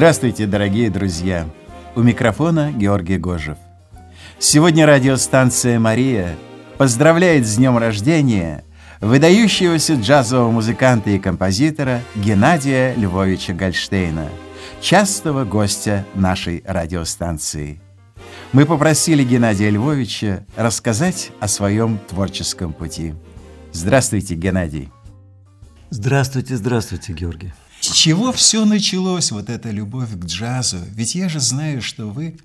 Здравствуйте, дорогие друзья! У микрофона Георгий Гожев. Сегодня радиостанция «Мария» поздравляет с днем рождения выдающегося джазового музыканта и композитора Геннадия Львовича Гольштейна, частого гостя нашей радиостанции. Мы попросили Геннадия Львовича рассказать о своем творческом пути. Здравствуйте, Геннадий. Здравствуйте, здравствуйте, Георгий. С чего все началось, вот эта любовь к джазу? Ведь я же знаю, что вы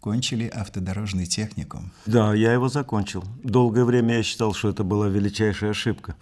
кончили автодорожный техникум. Да, я его закончил. Долгое время я считал, что это была величайшая ошибка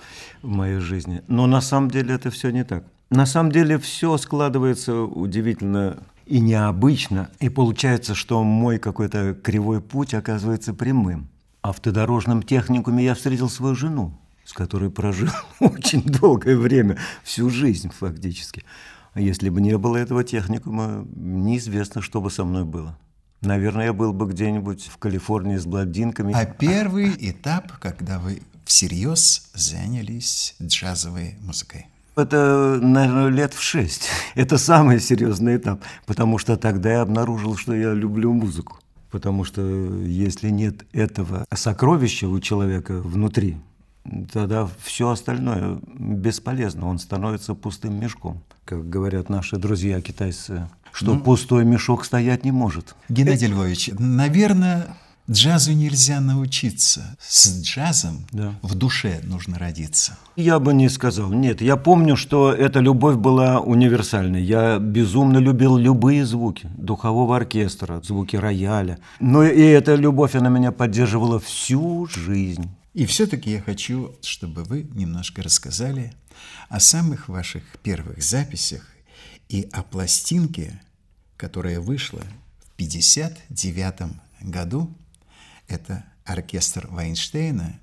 в моей жизни. Но на самом деле это все не так. На самом деле все складывается удивительно и необычно. И получается, что мой какой-то кривой путь оказывается прямым. В автодорожном техникуме я встретил свою жену, с которой прожил очень долгое время, всю жизнь фактически. А если бы не было этого техникума, неизвестно, что бы со мной было. Наверное, я был бы где-нибудь в Калифорнии с блондинками. А первый этап, когда вы всерьез занялись джазовой музыкой? Это, наверное, лет в шесть. Это самый серьезный этап, потому что тогда я обнаружил, что я люблю музыку. Потому что если нет этого сокровища у человека внутри, тогда все остальное бесполезно, он становится пустым мешком. Как говорят наши друзья китайцы, что ну, пустой мешок стоять не может. Геннадий Львович, наверное, джазу нельзя научиться. С джазом да. в душе нужно родиться. Я бы не сказал. Нет, я помню, что эта любовь была универсальной. Я безумно любил любые звуки духового оркестра, звуки рояля. Но и эта любовь, она меня поддерживала всю жизнь. И все-таки я хочу, чтобы вы немножко рассказали о самых ваших первых записях и о пластинке, которая вышла в 1959 году. Это оркестр Вайнштейна,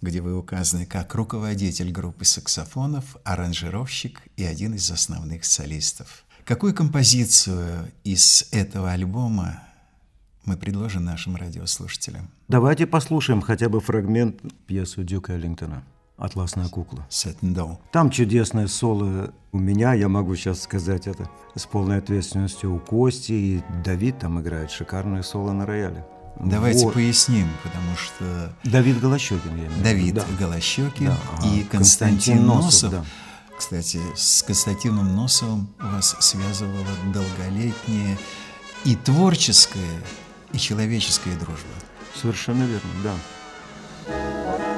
где вы указаны как руководитель группы саксофонов, аранжировщик и один из основных солистов. Какую композицию из этого альбома мы предложим нашим радиослушателям. Давайте послушаем хотя бы фрагмент пьесы Дюка Эллингтона «Атласная кукла». Там чудесное соло у меня, я могу сейчас сказать это с полной ответственностью у Кости, и Давид там играет шикарное соло на рояле. Давайте вот. поясним, потому что... Давид Голощекин, я имею Давид да. Голощекин да, ага. и Константин, Константин Носов. Носов да. Кстати, с Константином Носовым вас связывала долголетняя и творческая, и человеческая дружба. Совершенно верно, да.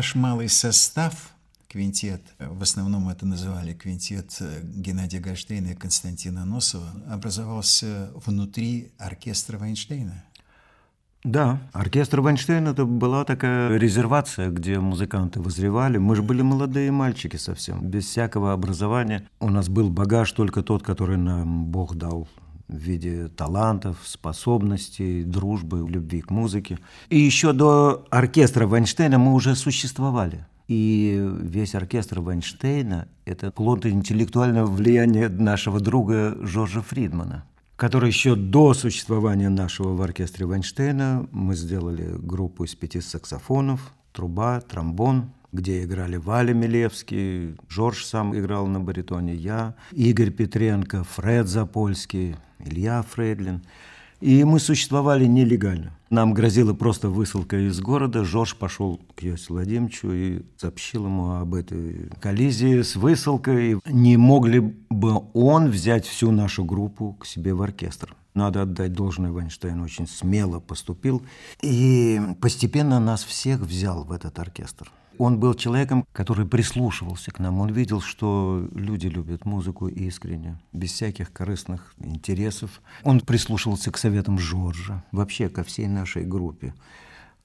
Ваш малый состав, квинтет, в основном это называли квинтет э, Геннадия Гольштейна и Константина Носова, образовался внутри оркестра Вайнштейна. Да, оркестр Вайнштейн это была такая резервация, где музыканты возревали. Мы же были молодые мальчики совсем, без всякого образования. У нас был багаж только тот, который нам Бог дал в виде талантов, способностей, дружбы, любви к музыке. И еще до оркестра Вайнштейна мы уже существовали. И весь оркестр Вайнштейна – это плод интеллектуального влияния нашего друга Жоржа Фридмана который еще до существования нашего в оркестре Вайнштейна мы сделали группу из пяти саксофонов, труба, тромбон, где играли Валя Милевский, Жорж сам играл на баритоне, я, Игорь Петренко, Фред Запольский, Илья Фрейдлин – и мы существовали нелегально. Нам грозила просто высылка из города. Жорж пошел к Йосифу Владимировичу и сообщил ему об этой коллизии с высылкой. Не могли бы он взять всю нашу группу к себе в оркестр. Надо отдать должное, Вайнштейн очень смело поступил. И постепенно нас всех взял в этот оркестр. Он был человеком, который прислушивался к нам. Он видел, что люди любят музыку искренне, без всяких корыстных интересов. Он прислушивался к советам Жоржа, вообще ко всей нашей группе.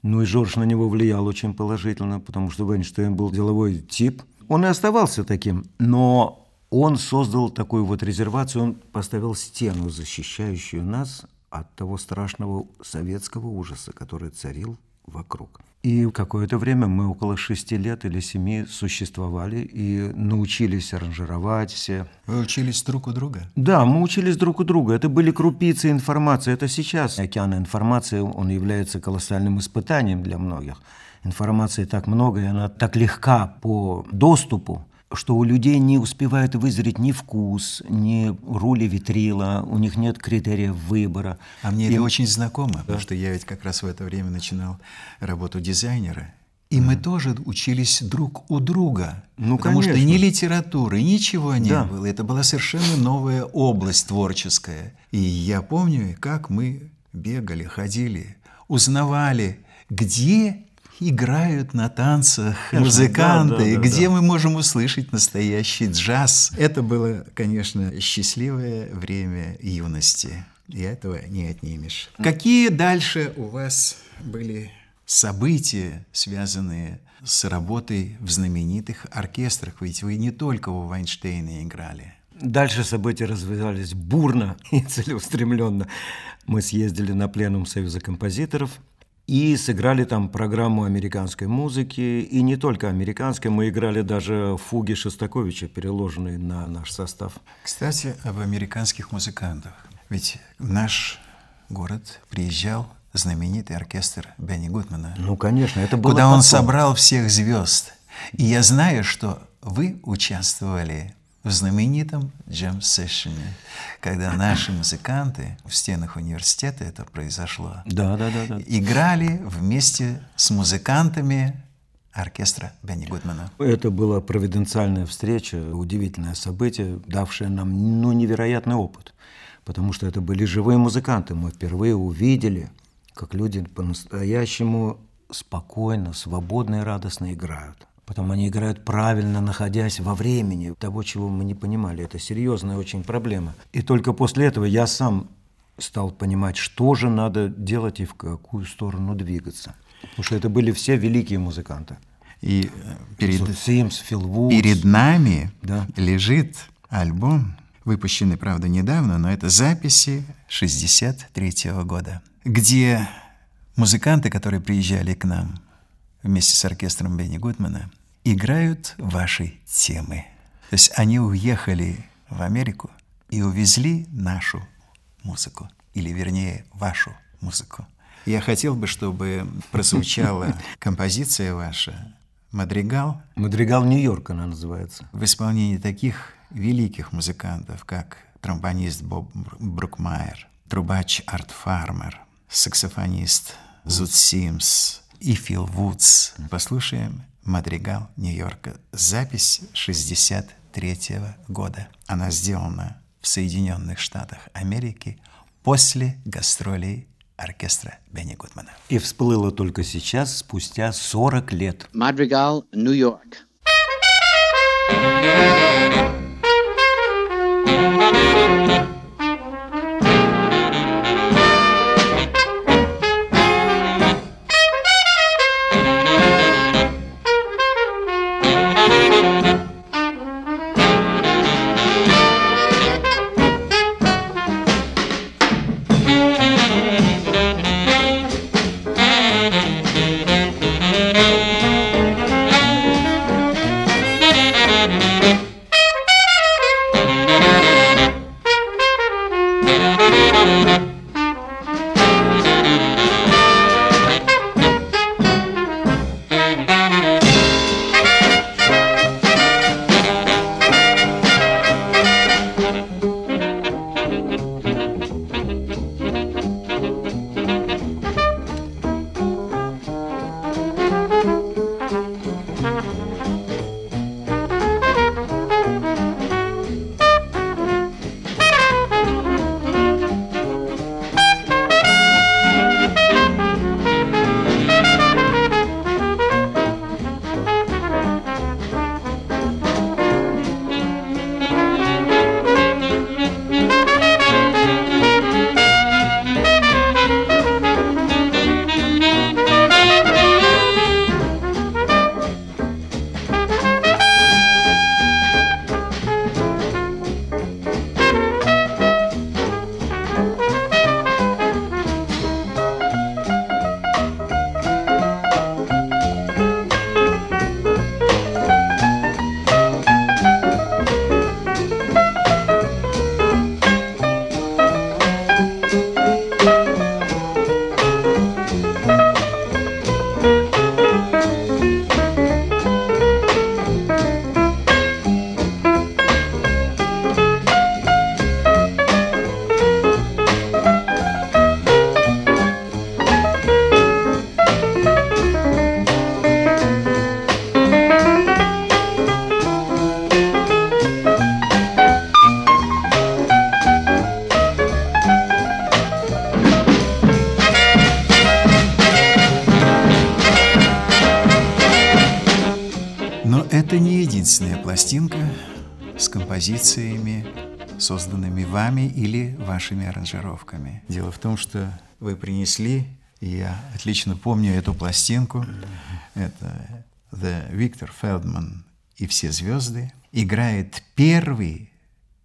Ну и Жорж на него влиял очень положительно, потому что Вайнштейн был деловой тип. Он и оставался таким, но он создал такую вот резервацию, он поставил стену, защищающую нас от того страшного советского ужаса, который царил вокруг. И какое-то время мы около шести лет или семи существовали и научились аранжировать все. Вы учились друг у друга? Да, мы учились друг у друга. Это были крупицы информации. Это сейчас океан информации, он является колоссальным испытанием для многих. Информации так много, и она так легка по доступу, что у людей не успевает вызреть ни вкус, ни рули витрила, у них нет критерия выбора. А мне и... это очень знакомо, да. потому что я ведь как раз в это время начинал работу дизайнера. И мы тоже учились друг у друга. Ну, потому конечно. что ни литературы, ничего не да. было. Это была совершенно новая область творческая. И я помню, как мы бегали, ходили, узнавали, где играют на танцах музыканты, да, да, да, где да. мы можем услышать настоящий джаз. Это было, конечно, счастливое время юности, и этого не отнимешь. Какие дальше у вас были события, связанные с работой в знаменитых оркестрах? Ведь вы не только у Вайнштейна играли. Дальше события развивались бурно и целеустремленно. Мы съездили на пленум Союза композиторов – и сыграли там программу американской музыки, и не только американской, мы играли даже фуги Шостаковича, переложенные на наш состав. Кстати, об американских музыкантах. Ведь в наш город приезжал знаменитый оркестр Бенни Гудмана. Ну, конечно, это было Куда потом. он собрал всех звезд. И я знаю, что вы участвовали в знаменитом джем-сессионе, когда наши музыканты в стенах университета это произошло, да, да, да, да. играли вместе с музыкантами оркестра Бенни Гудмана. Это была провиденциальная встреча, удивительное событие, давшее нам ну, невероятный опыт, потому что это были живые музыканты. Мы впервые увидели, как люди по-настоящему спокойно, свободно и радостно играют. Потом они играют правильно, находясь во времени того, чего мы не понимали. Это серьезная очень проблема. И только после этого я сам стал понимать, что же надо делать и в какую сторону двигаться. Потому что это были все великие музыканты. И э, перед, Симс, Фил Вудс. перед нами да. лежит альбом, выпущенный, правда, недавно, но это записи 63 -го года, где музыканты, которые приезжали к нам, вместе с оркестром Бенни Гудмана играют ваши темы. То есть они уехали в Америку и увезли нашу музыку, или вернее вашу музыку. Я хотел бы, чтобы прозвучала композиция ваша «Мадригал». «Мадригал Нью-Йорк» она называется. В исполнении таких великих музыкантов, как тромбонист Боб Брукмайер, трубач Арт Фармер, саксофонист Зуд Симс, и Фил Вудс. Послушаем «Мадригал Нью-Йорка». Запись 63 -го года. Она сделана в Соединенных Штатах Америки после гастролей оркестра Бенни Гудмана. И всплыло только сейчас, спустя 40 лет. Madrigal, New York. Но единственная пластинка с композициями, созданными вами или вашими аранжировками. Дело в том, что вы принесли, и я отлично помню эту пластинку, это The Виктор Фелдман и все звезды, играет первый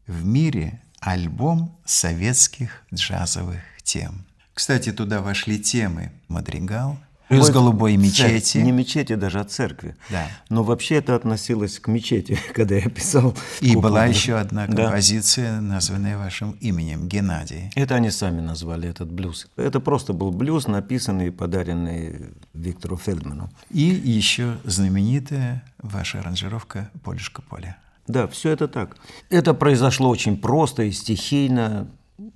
в мире альбом советских джазовых тем. Кстати, туда вошли темы «Мадригал», Плюс Вот голубой мечети. Не мечети, даже а церкви. Да. Но вообще это относилось к мечети, когда я писал. И куклу. была еще одна Да. композиция, названная вашим именем, Геннадий. Это они сами назвали этот блюз. Это просто был блюз, написанный и подаренный Виктору Фельдману. И еще знаменитая ваша аранжировка «Полюшка поля». Да, все это так. Это произошло очень просто и стихийно.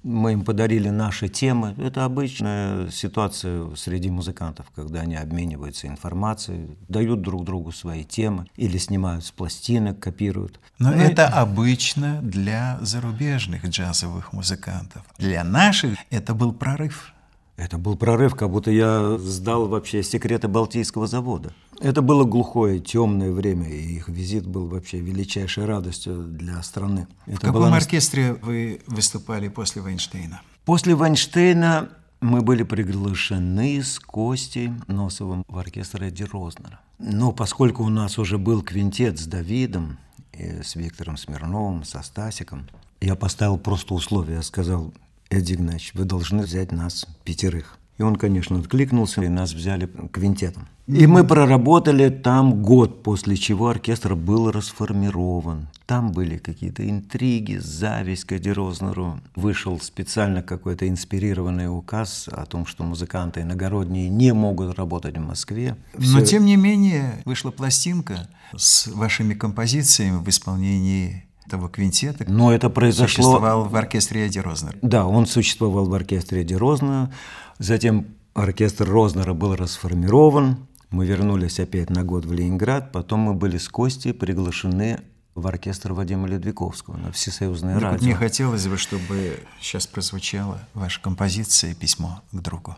Мы им подарили наши темы. Это обычная ситуация среди музыкантов, когда они обмениваются информацией, дают друг другу свои темы или снимают с пластинок, копируют. Но Ну, это обычно для зарубежных джазовых музыкантов. Для наших это был прорыв. Это был прорыв, как будто я сдал вообще секреты Балтийского завода. Это было глухое, темное время, и их визит был вообще величайшей радостью для страны. Это В каком была оркестре вы выступали после Вайнштейна? После Вайнштейна мы были приглашены с Костей Носовым в оркестр Эдди Рознера. Но поскольку у нас уже был квинтет с Давидом, и с Виктором Смирновым, со Стасиком, я поставил просто условие. Я сказал, Эдди Игнатьевич, вы должны взять нас пятерых. И он, конечно, откликнулся, и нас взяли квинтетом. И мы проработали там год, после чего оркестр был расформирован. Там были какие-то интриги, зависть к Рознеру. Вышел специально какой-то инспирированный указ о том, что музыканты иногородние не могут работать в Москве. Но Всё- тем не менее вышла пластинка с вашими композициями в исполнении того квинтета, Но это произошло... существовал в оркестре Эдди Рознер. Да, он существовал в оркестре Эдди Рознера. Затем оркестр Рознера был расформирован. Мы вернулись опять на год в Ленинград. Потом мы были с Костей приглашены в оркестр Вадима Ледвиковского на Всесоюзное Так радио. мне хотелось бы, чтобы сейчас прозвучала ваша композиция «Письмо к другу».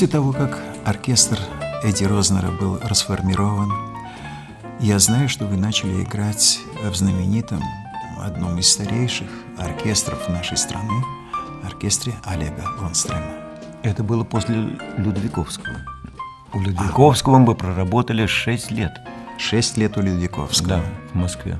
После того, как оркестр Эдди Рознера был расформирован, я знаю, что вы начали играть в знаменитом, одном из старейших оркестров нашей страны, оркестре Олега Лонстрема. Это было после Людвиковского. У Людвиковского мы проработали 6 лет. Шесть лет у Людвиковского. Да, в Москве.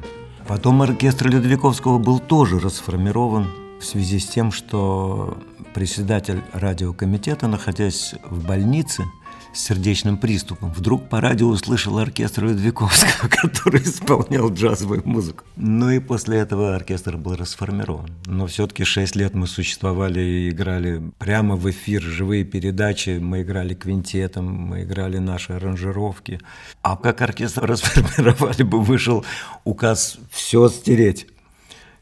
Потом оркестр Людвиковского был тоже расформирован в связи с тем, что председатель радиокомитета, находясь в больнице с сердечным приступом, вдруг по радио услышал оркестр Людвиковского, который исполнял джазовую музыку. Ну и после этого оркестр был расформирован. Но все-таки шесть лет мы существовали и играли прямо в эфир, живые передачи, мы играли квинтетом, мы играли наши аранжировки. А как оркестр расформировали бы, вышел указ «все стереть».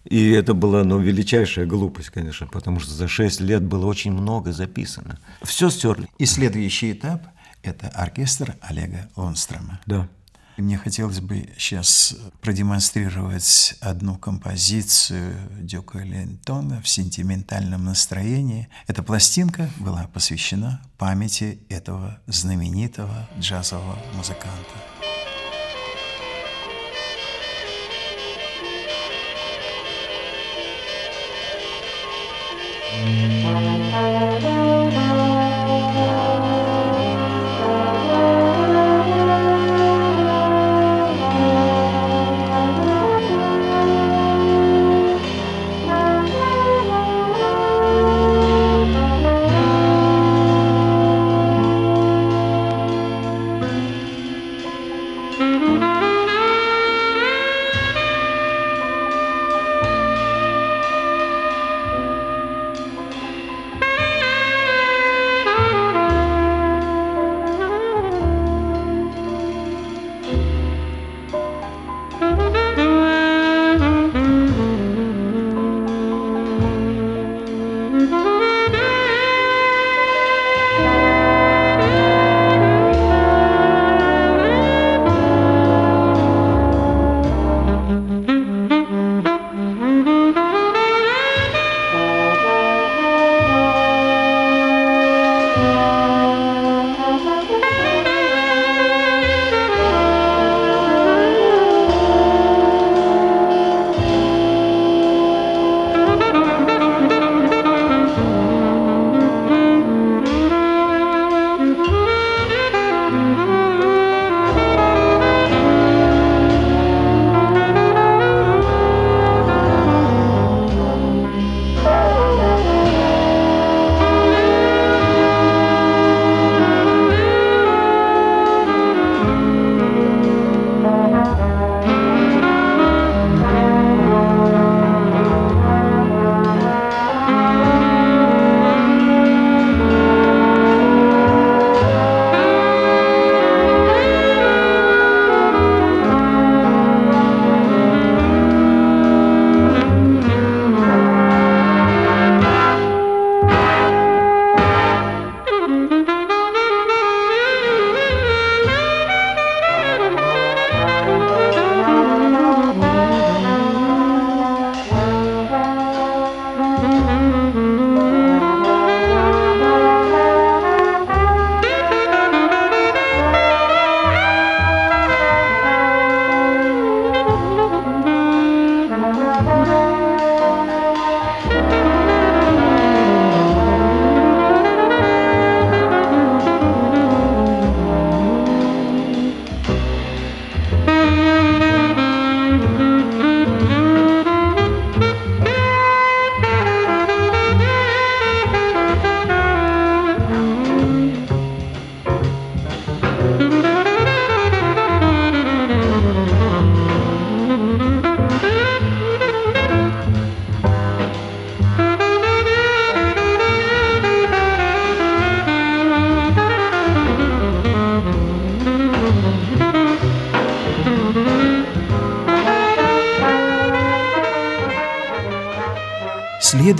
И это была ну, величайшая глупость, конечно, потому что за 6 лет было очень много записано. Все стерли. И следующий этап – это оркестр Олега Лонстрема. Да. Мне хотелось бы сейчас продемонстрировать одну композицию Дюка Лентона в сентиментальном настроении. Эта пластинка была посвящена памяти этого знаменитого джазового музыканта. Thank you.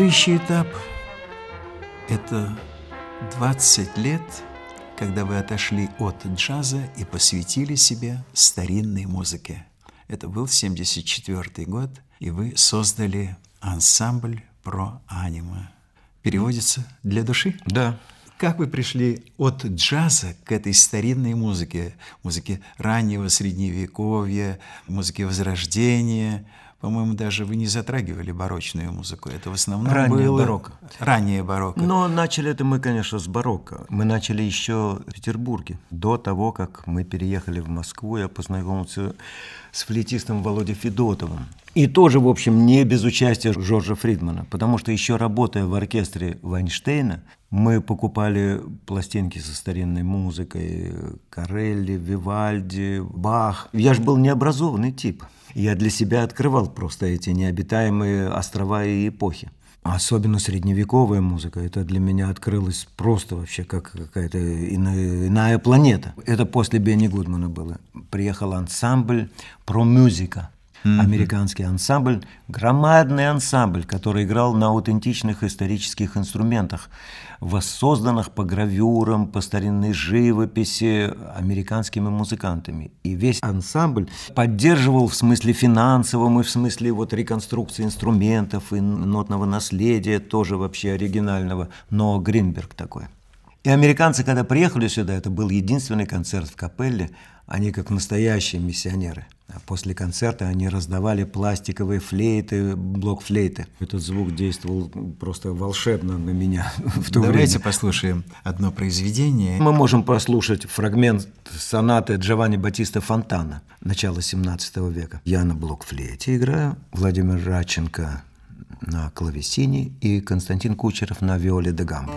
Следующий этап – это 20 лет, когда вы отошли от джаза и посвятили себя старинной музыке. Это был 74 год, и вы создали ансамбль про аниме. Переводится «для души»? Да. Как вы пришли от джаза к этой старинной музыке, музыке раннего средневековья, музыке Возрождения? По-моему, даже вы не затрагивали барочную музыку. Это в основном Раннее было... барокко. Раннее барокко. Но начали это мы, конечно, с барокко. Мы начали еще в Петербурге. До того, как мы переехали в Москву, я познакомился с флейтистом Володей Федотовым. И тоже, в общем, не без участия Жоржа Фридмана, потому что еще работая в оркестре Вайнштейна, мы покупали пластинки со старинной музыкой, Карелли, Вивальди, Бах. Я же был необразованный тип. Я для себя открывал просто эти необитаемые острова и эпохи. Особенно средневековая музыка, это для меня открылось просто вообще как какая-то иная, планета. Это после Бенни Гудмана было. Приехал ансамбль про музыка. Mm-hmm. Американский ансамбль, громадный ансамбль, который играл на аутентичных исторических инструментах, воссозданных по гравюрам, по старинной живописи американскими музыкантами. И весь ансамбль поддерживал в смысле финансовом и в смысле вот реконструкции инструментов и нотного наследия, тоже вообще оригинального, но Гринберг такой. И американцы, когда приехали сюда, это был единственный концерт в капелле, они как настоящие миссионеры. А после концерта они раздавали пластиковые флейты, блок-флейты. Этот звук действовал просто волшебно на меня в то Давайте время. послушаем одно произведение. Мы можем послушать фрагмент сонаты Джованни Батиста Фонтана начала 17 века. Я на блок-флейте играю, Владимир Радченко на клавесине и Константин Кучеров на виоле де гамбо.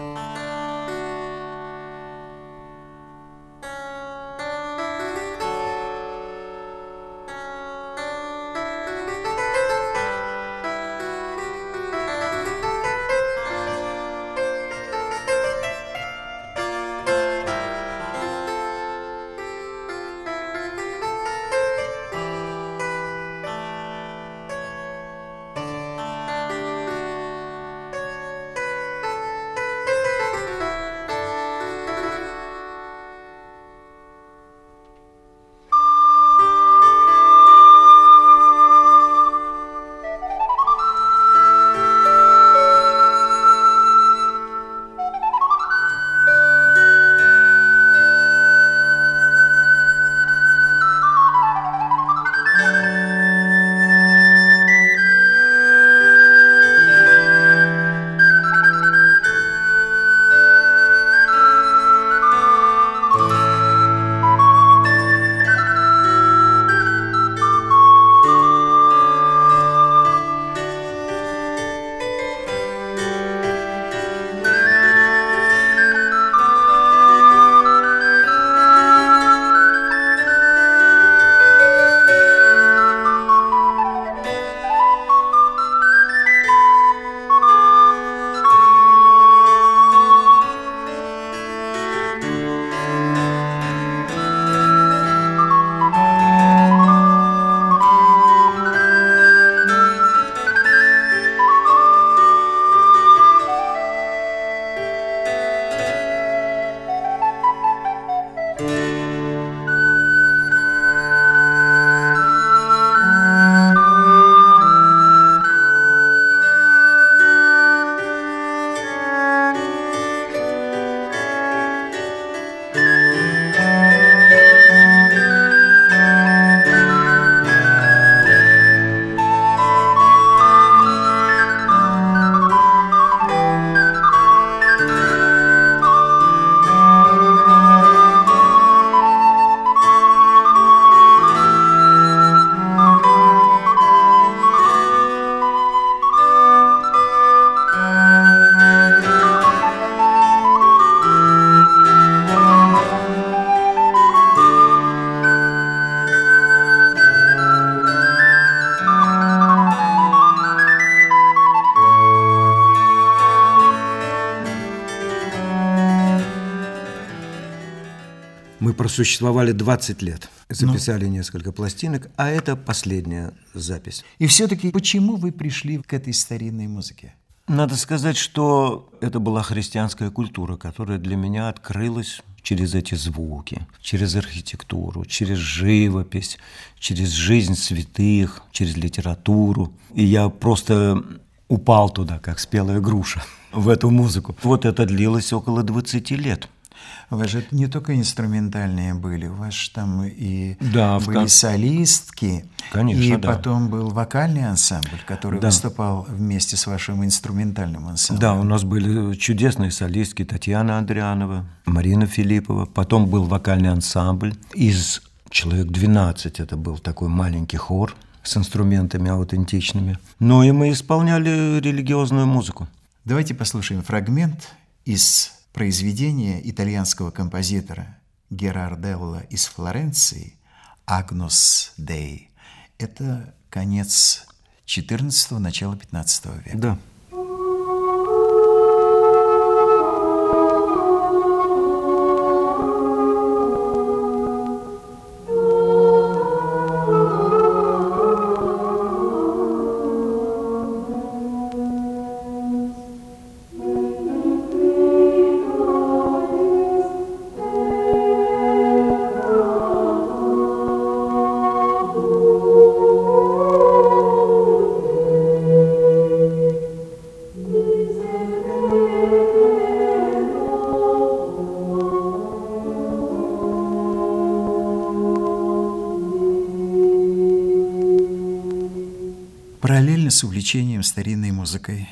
Просуществовали 20 лет, записали несколько пластинок, а это последняя запись. И все-таки почему вы пришли к этой старинной музыке? Надо сказать, что это была христианская культура, которая для меня открылась через эти звуки, через архитектуру, через живопись, через жизнь святых, через литературу. И я просто упал туда, как спелая груша, в эту музыку. Вот это длилось около 20 лет. У вас же не только инструментальные были, у вас же там и Да, были кон- солистки, Конечно, и да. потом был вокальный ансамбль, который Да. выступал вместе с вашим инструментальным ансамблем. Да, у нас были чудесные солистки Татьяна Андрианова, Марина Филиппова. Потом был вокальный ансамбль. Из человек 12 это был такой маленький хор с инструментами аутентичными. Ну и мы исполняли религиозную музыку. Давайте послушаем фрагмент из произведения итальянского композитора Герарделла из Флоренции «Агнус Дей». Это конец XIV – начало XV века. Да. С увлечением старинной музыкой,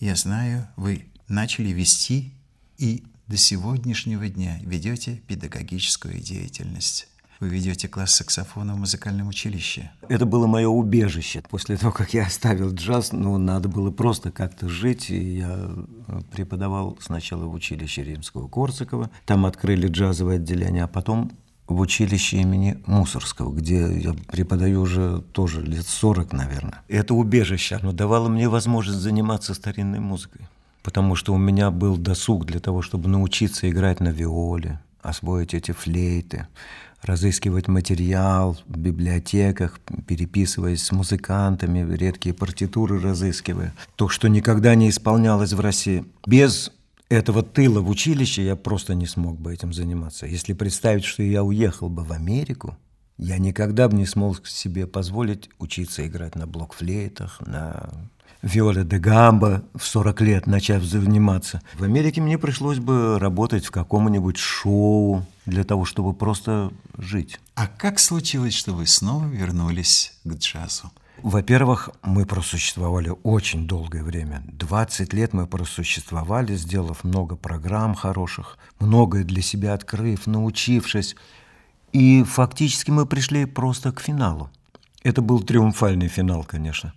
я знаю, вы начали вести и до сегодняшнего дня ведете педагогическую деятельность. Вы ведете класс саксофона в музыкальном училище. Это было мое убежище. После того, как я оставил джаз, ну, надо было просто как-то жить. И я э, преподавал сначала в училище Римского Корсакова. Там открыли джазовое отделение, а потом в училище имени Мусорского, где я преподаю уже тоже лет 40, наверное. Это убежище, оно давало мне возможность заниматься старинной музыкой. Потому что у меня был досуг для того, чтобы научиться играть на виоле, освоить эти флейты, разыскивать материал в библиотеках, переписываясь с музыкантами, редкие партитуры разыскивая. То, что никогда не исполнялось в России. Без этого тыла в училище я просто не смог бы этим заниматься. Если представить, что я уехал бы в Америку, я никогда бы не смог себе позволить учиться играть на блокфлейтах, на виоле де гамбо в 40 лет, начав заниматься. В Америке мне пришлось бы работать в каком-нибудь шоу для того, чтобы просто жить. А как случилось, что вы снова вернулись к джазу? Во-первых, мы просуществовали очень долгое время. 20 лет мы просуществовали, сделав много программ хороших, многое для себя открыв, научившись. И фактически мы пришли просто к финалу. Это был триумфальный финал, конечно.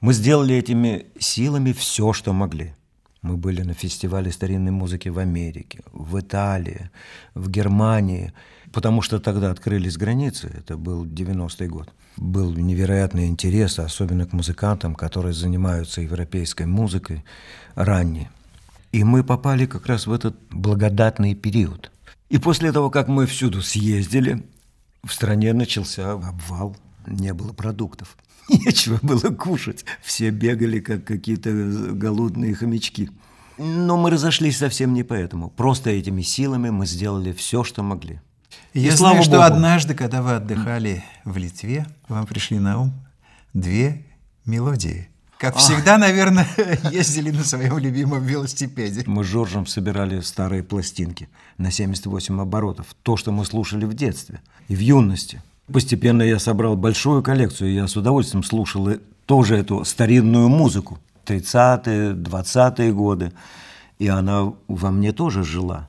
Мы сделали этими силами все, что могли. Мы были на фестивале старинной музыки в Америке, в Италии, в Германии, потому что тогда открылись границы, это был 90-й год. Был невероятный интерес, особенно к музыкантам, которые занимаются европейской музыкой ранней. И мы попали как раз в этот благодатный период. И после того, как мы всюду съездили, в стране начался обвал, не было продуктов. Нечего было кушать. Все бегали, как какие-то голодные хомячки. Но мы разошлись совсем не поэтому. Просто этими силами мы сделали все, что могли. И Я слава знаю, что Богу. однажды, когда вы отдыхали в Литве, вам пришли на ум две мелодии. Как всегда, наверное, ездили на своем любимом велосипеде. Мы с Жоржем собирали старые пластинки на 78 оборотов. То, что мы слушали в детстве и в юности. Постепенно я собрал большую коллекцию, и я с удовольствием слушал и тоже эту старинную музыку. 30-е, 20-е годы. И она во мне тоже жила.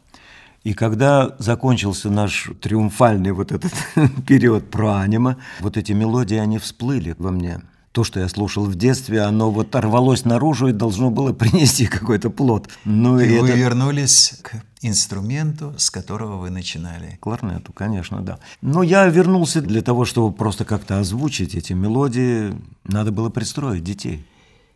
И когда закончился наш триумфальный вот этот период про анима, вот эти мелодии, они всплыли во мне. То, что я слушал в детстве, оно вот рвалось наружу и должно было принести какой-то плод. Ну и, И вы это... вернулись к инструменту, с которого вы начинали. Кларнету, конечно, да. Но я вернулся для того, чтобы просто как-то озвучить эти мелодии. Надо было пристроить детей.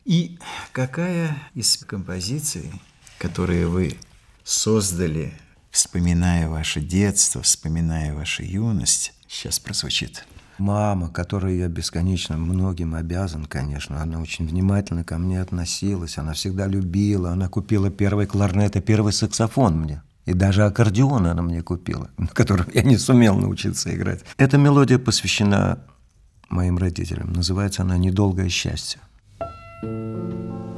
И какая из композиций, которые вы создали, вспоминая ваше детство, вспоминая вашу юность, сейчас прозвучит? Мама, которой я бесконечно многим обязан, конечно, она очень внимательно ко мне относилась, она всегда любила, она купила первый кларнет и первый саксофон мне. И даже аккордеон она мне купила, на котором я не сумел научиться играть. Эта мелодия посвящена моим родителям. Называется она «Недолгое счастье». прозвучала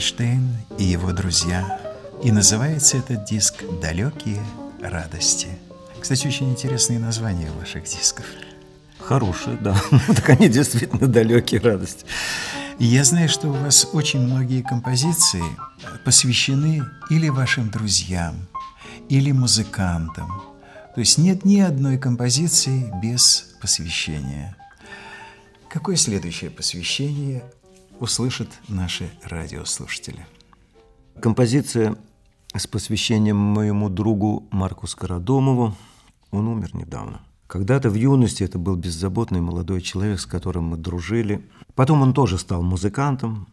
Гальштейн и его друзья. И называется этот диск «Далекие радости». Кстати, очень интересные названия ваших дисков. Хорошие, да. так они действительно далекие радости. Я знаю, что у вас очень многие композиции посвящены или вашим друзьям, или музыкантам. То есть нет ни одной композиции без посвящение. Какое следующее посвящение услышат наши радиослушатели? Композиция с посвящением моему другу Марку Скородомову. Он умер недавно. Когда-то в юности это был беззаботный молодой человек, с которым мы дружили. Потом он тоже стал музыкантом,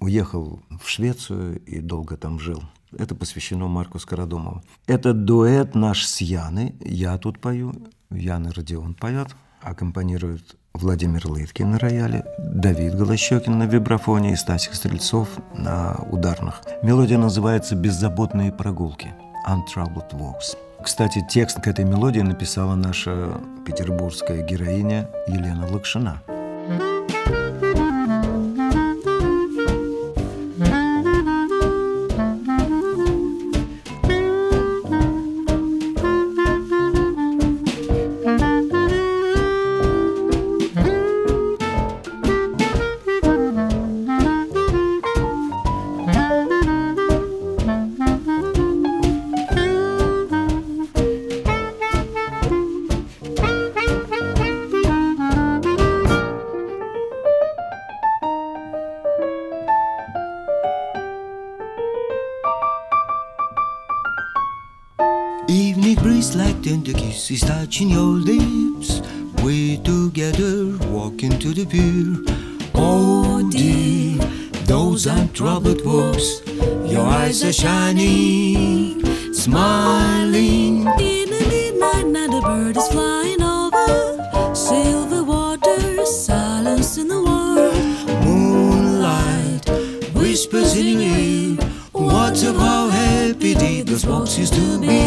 уехал в Швецию и долго там жил. Это посвящено Марку Скородомову. Это дуэт наш с Яной. Я тут пою, Яна Родион поет, аккомпанирует Владимир Лыткин на рояле, Давид Голощекин на вибрафоне и Стасик Стрельцов на ударных. Мелодия называется «Беззаботные прогулки» «Untroubled Walks». Кстати, текст к этой мелодии написала наша петербургская героиня Елена Лакшина. is touching your lips. We together walk into the pier. Oh dear, those untroubled walks. Your eyes are shining, smiling. In the midnight night, a bird is flying over. Silver water, silence in the world. Moonlight whispers in your ear. What how happy did those walks used to be?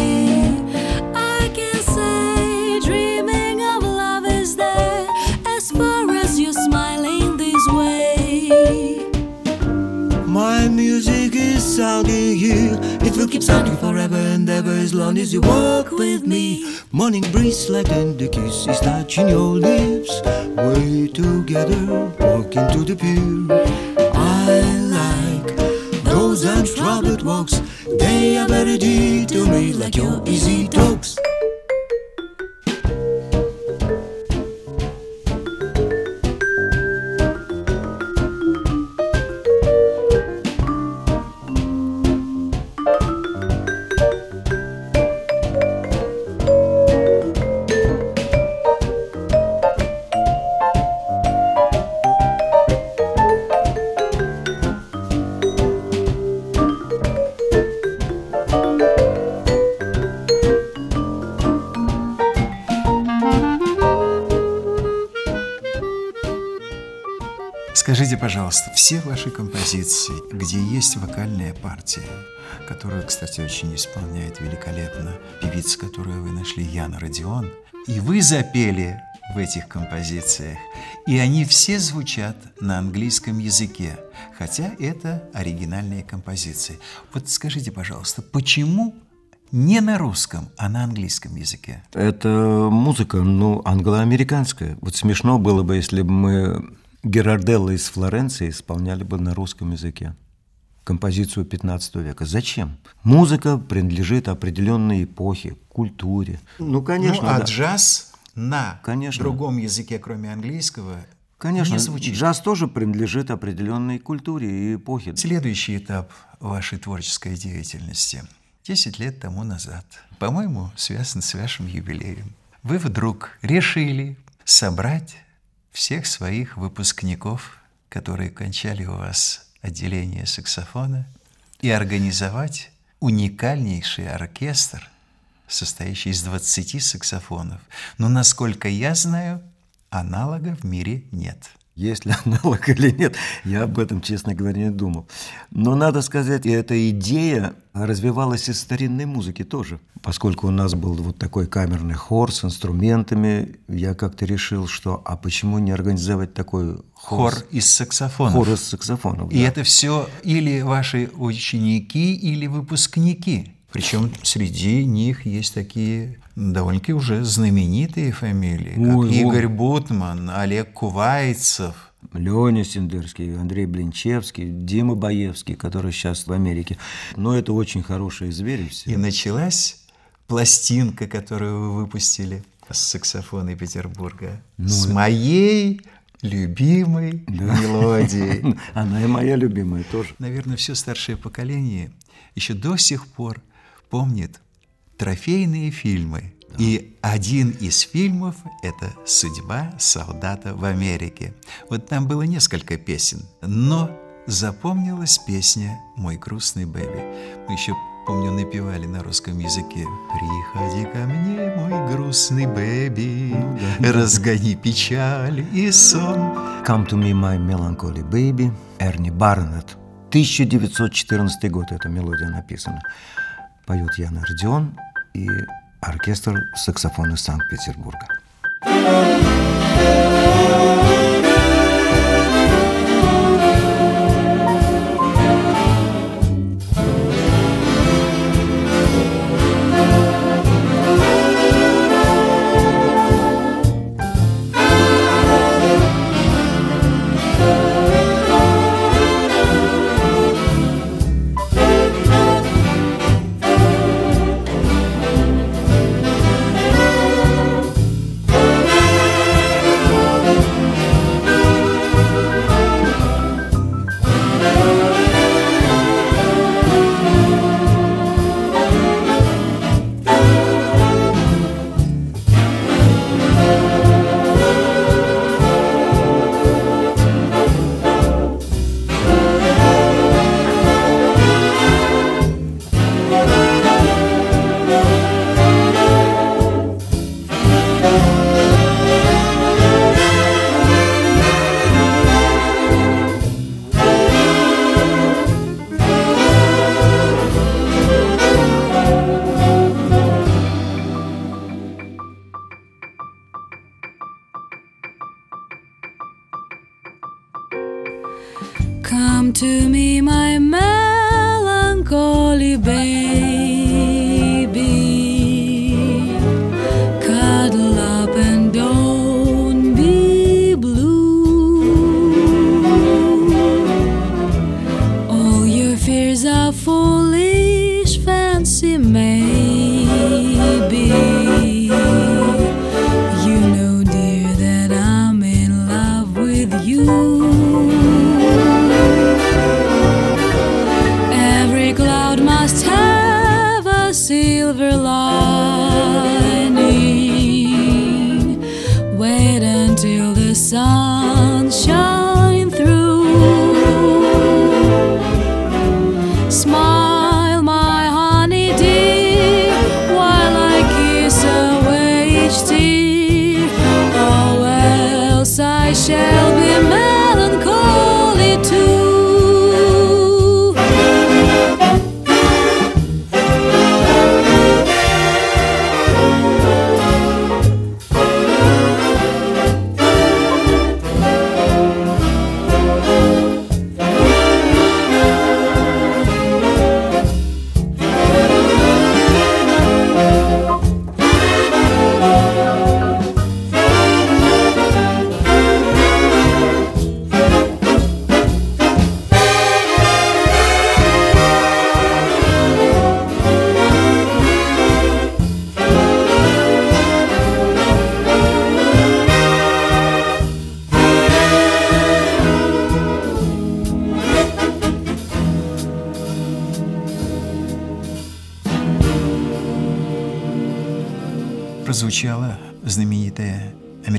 Sounding forever and ever as long as you walk with me. Morning breeze like kiss is touching your lips. Way together, walking to the pier. I like those untroubled walks. They are very dear to me, like your easy talks. Все ваши композиции, где есть вокальная партия, которую, кстати, очень исполняет великолепно певица, которую вы нашли, Яна Родион, и вы запели в этих композициях, и они все звучат на английском языке, хотя это оригинальные композиции. Вот скажите, пожалуйста, почему не на русском, а на английском языке? Это музыка, ну, англо-американская. Вот смешно было бы, если бы мы Герарделло из Флоренции исполняли бы на русском языке композицию 15 века. Зачем? Музыка принадлежит определенной эпохе, культуре. Ну, конечно, ну, а да. джаз на Конечно. другом языке, кроме английского, Конечно, не звучит. джаз тоже принадлежит определенной культуре и эпохе. Следующий этап вашей творческой деятельности. Десять лет тому назад, по-моему, связан с вашим юбилеем. Вы вдруг решили собрать всех своих выпускников, которые кончали у вас отделение саксофона, и организовать уникальнейший оркестр, состоящий из 20 саксофонов. Но, насколько я знаю, аналога в мире нет. Есть ли аналог или нет, я об этом, честно говоря, не думал. Но надо сказать, и эта идея развивалась из старинной музыки тоже. Поскольку у нас был вот такой камерный хор с инструментами, я как-то решил, что а почему не организовать такой хор, Хор из саксофонов. хор из саксофонов? И да. это все или ваши ученики, или выпускники. Причем среди них есть такие довольно-таки уже знаменитые фамилии, как Ой, ой. Игорь Бутман, Олег Кувайцев. Леня Сендерский, Андрей Блинчевский, Дима Боевский, который сейчас в Америке. Но это очень хорошие звери все. И началась пластинка, которую вы выпустили с саксофона Петербурга. Ну, с моей любимой мелодией. Она и моя любимая тоже. Наверное, все старшее поколение еще до сих пор помнит трофейные фильмы. И один из фильмов – это «Судьба солдата в Америке». Вот там было несколько песен, но запомнилась песня «Мой грустный бэби». Мы еще, помню, напевали на русском языке «Приходи ко мне, мой грустный бэби, разгони печаль и сон». Come to me, my melancholy baby, Эрни Барнетт. 1914 год эта мелодия написана. Поет Яна Родион и оркестр саксофона Санкт-Петербурга. Thank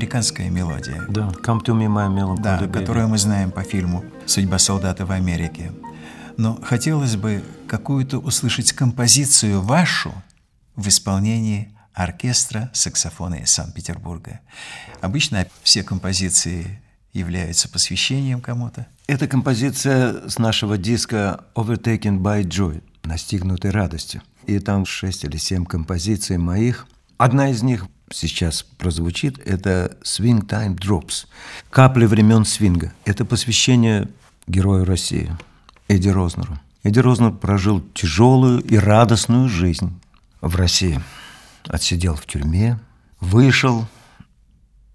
американская мелодия. Да, Come to me, my melancholy Да, которую мы знаем по фильму «Судьба солдата в Америке». Но хотелось бы какую-то услышать композицию вашу в исполнении оркестра саксофона из Санкт-Петербурга. Обычно все композиции являются посвящением кому-то. Это композиция с нашего диска Overtaken by Joy, настигнутой радостью. И там шесть или семь композиций моих. Одна из них сейчас прозвучит, это Swing Time Drops. Капли времен свинга. Это посвящение герою России, Эдди Рознеру. Эдди Рознер прожил тяжелую и радостную жизнь в России. Отсидел в тюрьме, вышел,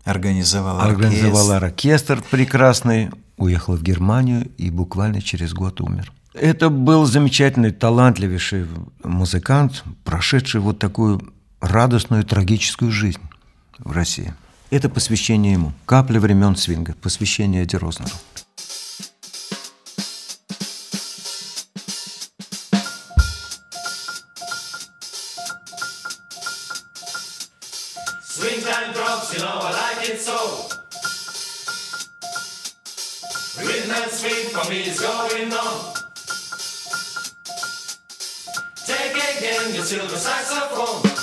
Организовал организовал оркестр. оркестр прекрасный, уехал в Германию и буквально через год умер. Это был замечательный, талантливейший музыкант, прошедший вот такую радостную, трагическую жизнь в России. Это посвящение ему. «Капля времен свинга», посвящение Эдди Рознеру. Silver saxophone.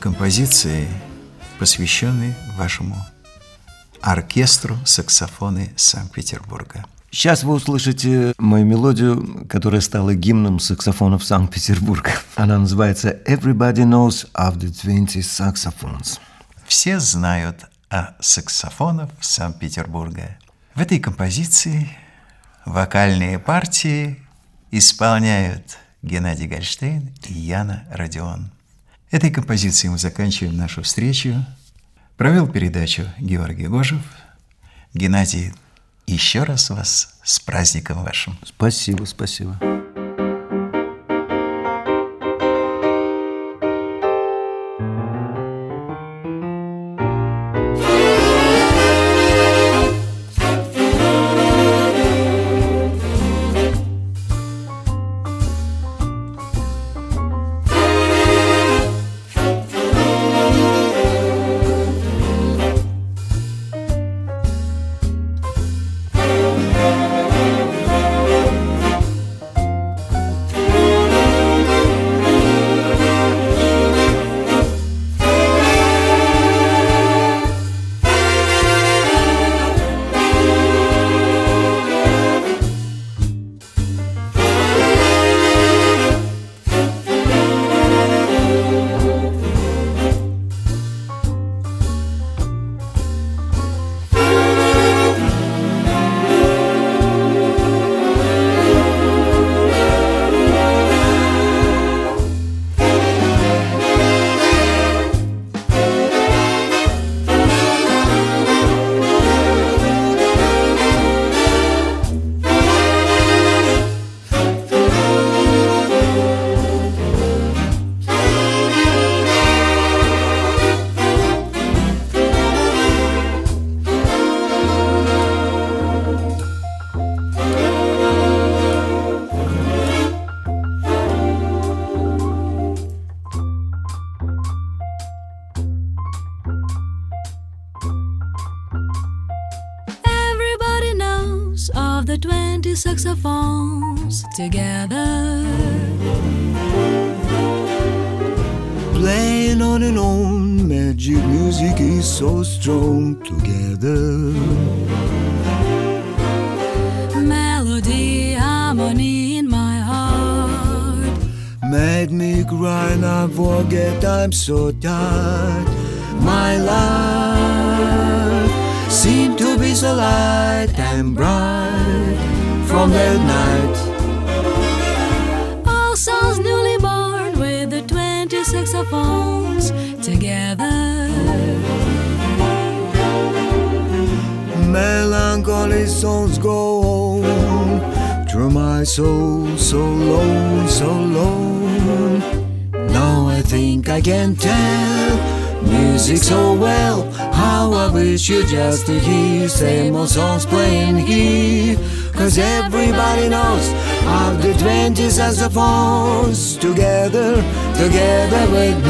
Композицией, посвященной вашему оркестру саксофоны Санкт-Петербурга. Сейчас вы услышите мою мелодию, которая стала гимном саксофонов Санкт-Петербурга. Она называется «Everybody knows of the 20 saxophones». Все знают о саксофонах Санкт-Петербурга. В этой композиции вокальные партии исполняют Геннадий Гольштейн и Яна Родион. Этой композицией мы заканчиваем нашу встречу. Провел передачу Георгий Гожев. Геннадий, еще раз вас с праздником вашим. Спасибо, спасибо. Together. Playing on and on, magic music is so strong together. Melody, harmony in my heart. Made me cry I forget I'm so tired. My life seemed to be so light and bright from that night. Melancholy songs go on through my soul, so low, so low. Now I think I can tell music so well. How I wish you just to hear same old songs playing here. Cause everybody knows of the 20 saxophones together, together with